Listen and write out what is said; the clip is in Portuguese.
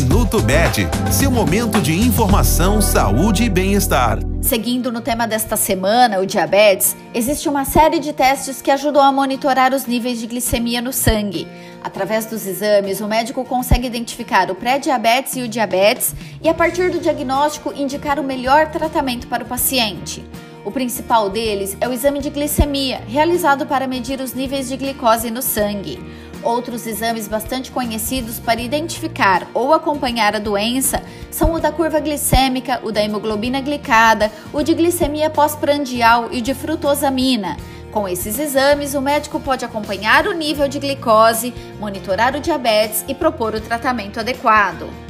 Minuto Med, seu momento de informação, saúde e bem-estar. Seguindo no tema desta semana, o diabetes, existe uma série de testes que ajudam a monitorar os níveis de glicemia no sangue. Através dos exames, o médico consegue identificar o pré-diabetes e o diabetes e, a partir do diagnóstico, indicar o melhor tratamento para o paciente. O principal deles é o exame de glicemia, realizado para medir os níveis de glicose no sangue. Outros exames bastante conhecidos para identificar ou acompanhar a doença são o da curva glicêmica, o da hemoglobina glicada, o de glicemia pós-prandial e o de frutosamina. Com esses exames, o médico pode acompanhar o nível de glicose, monitorar o diabetes e propor o tratamento adequado.